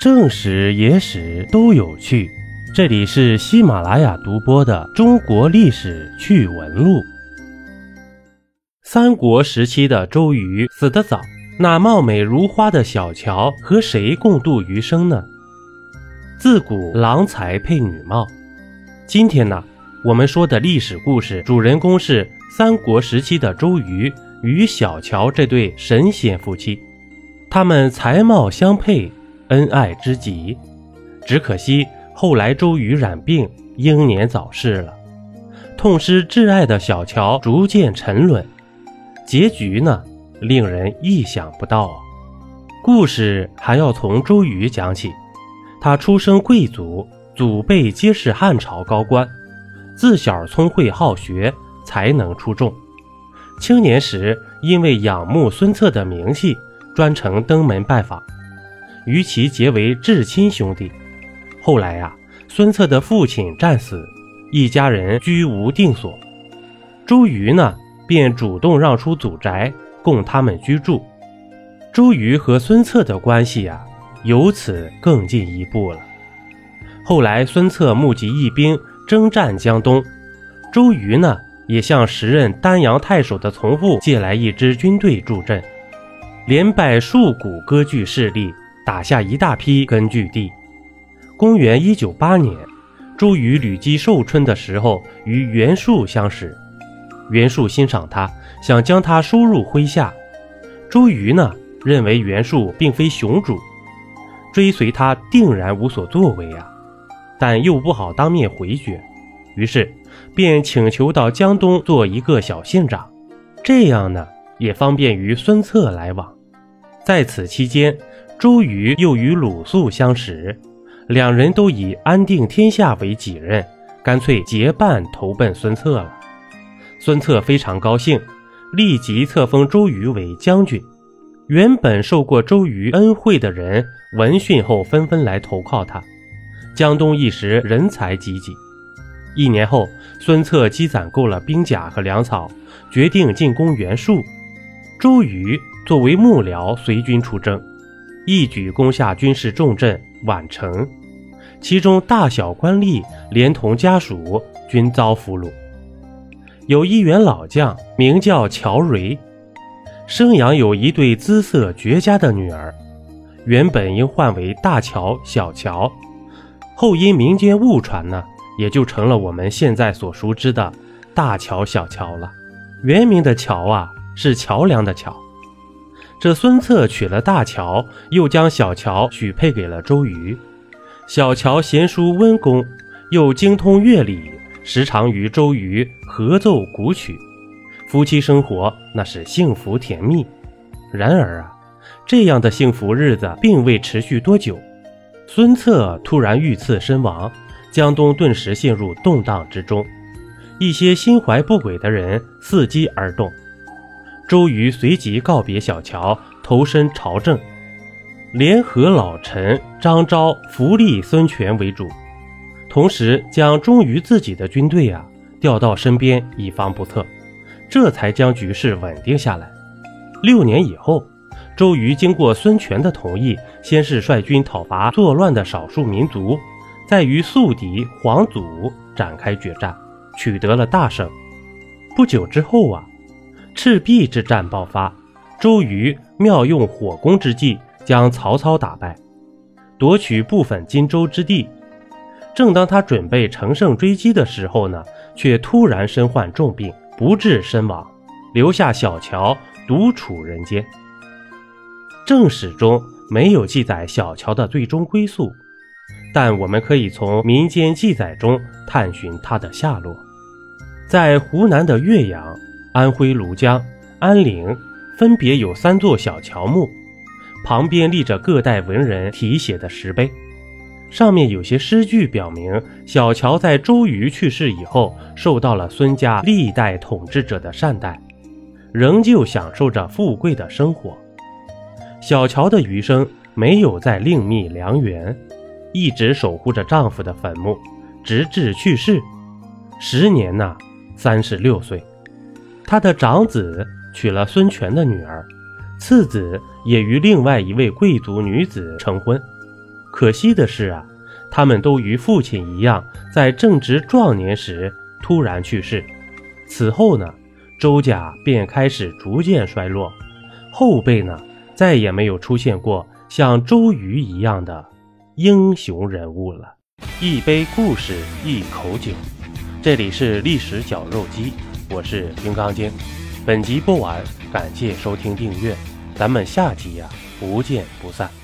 正史、野史都有趣。这里是喜马拉雅独播的《中国历史趣闻录》。三国时期的周瑜死得早，那貌美如花的小乔和谁共度余生呢？自古郎才配女貌。今天呢，我们说的历史故事主人公是三国时期的周瑜与小乔这对神仙夫妻，他们才貌相配。恩爱之极，只可惜后来周瑜染病，英年早逝了，痛失挚爱的小乔逐渐沉沦，结局呢，令人意想不到啊！故事还要从周瑜讲起，他出身贵族，祖辈皆是汉朝高官，自小聪慧好学，才能出众。青年时因为仰慕孙策的名气，专程登门拜访。与其结为至亲兄弟。后来呀，孙策的父亲战死，一家人居无定所。周瑜呢，便主动让出祖宅供他们居住。周瑜和孙策的关系呀，由此更进一步了。后来，孙策募集义兵征战江东，周瑜呢，也向时任丹阳太守的从父借来一支军队助阵，连败数股割据势力。打下一大批根据地。公元一九八年，周瑜旅击寿春的时候，与袁术相识。袁术欣赏他，想将他收入麾下。周瑜呢，认为袁术并非雄主，追随他定然无所作为啊，但又不好当面回绝，于是便请求到江东做一个小县长，这样呢，也方便于孙策来往。在此期间。周瑜又与鲁肃相识，两人都以安定天下为己任，干脆结伴投奔孙策了。孙策非常高兴，立即册封周瑜为将军。原本受过周瑜恩惠的人闻讯后，纷纷来投靠他。江东一时人才济济。一年后，孙策积攒够了兵甲和粮草，决定进攻袁术。周瑜作为幕僚，随军出征。一举攻下军事重镇宛城，其中大小官吏连同家属均遭俘虏。有一员老将名叫乔蕤，生养有一对姿色绝佳的女儿，原本应唤为大乔、小乔，后因民间误传呢，也就成了我们现在所熟知的大乔、小乔了。原名的乔啊，是桥梁的桥。这孙策娶了大乔，又将小乔许配给了周瑜。小乔贤淑温恭，又精通乐理，时常与周瑜合奏古曲，夫妻生活那是幸福甜蜜。然而啊，这样的幸福日子并未持续多久，孙策突然遇刺身亡，江东顿时陷入动荡之中，一些心怀不轨的人伺机而动。周瑜随即告别小乔，投身朝政，联合老臣张昭、扶立孙权为主，同时将忠于自己的军队啊调到身边，以防不测，这才将局势稳定下来。六年以后，周瑜经过孙权的同意，先是率军讨伐作乱的少数民族，再与宿敌黄祖展开决战，取得了大胜。不久之后啊。赤壁之战爆发，周瑜妙用火攻之计，将曹操打败，夺取部分荆州之地。正当他准备乘胜追击的时候呢，却突然身患重病，不治身亡，留下小乔独处人间。正史中没有记载小乔的最终归宿，但我们可以从民间记载中探寻他的下落。在湖南的岳阳。安徽庐江、安陵分别有三座小乔墓，旁边立着各代文人题写的石碑，上面有些诗句表明，小乔在周瑜去世以后，受到了孙家历代统治者的善待，仍旧享受着富贵的生活。小乔的余生没有再另觅良缘，一直守护着丈夫的坟墓，直至去世，时年呐三十六岁。他的长子娶了孙权的女儿，次子也与另外一位贵族女子成婚。可惜的是啊，他们都与父亲一样，在正值壮年时突然去世。此后呢，周家便开始逐渐衰落，后辈呢再也没有出现过像周瑜一样的英雄人物了。一杯故事，一口酒，这里是历史绞肉机，我是金刚经。本集播完，感谢收听订阅，咱们下集呀不见不散。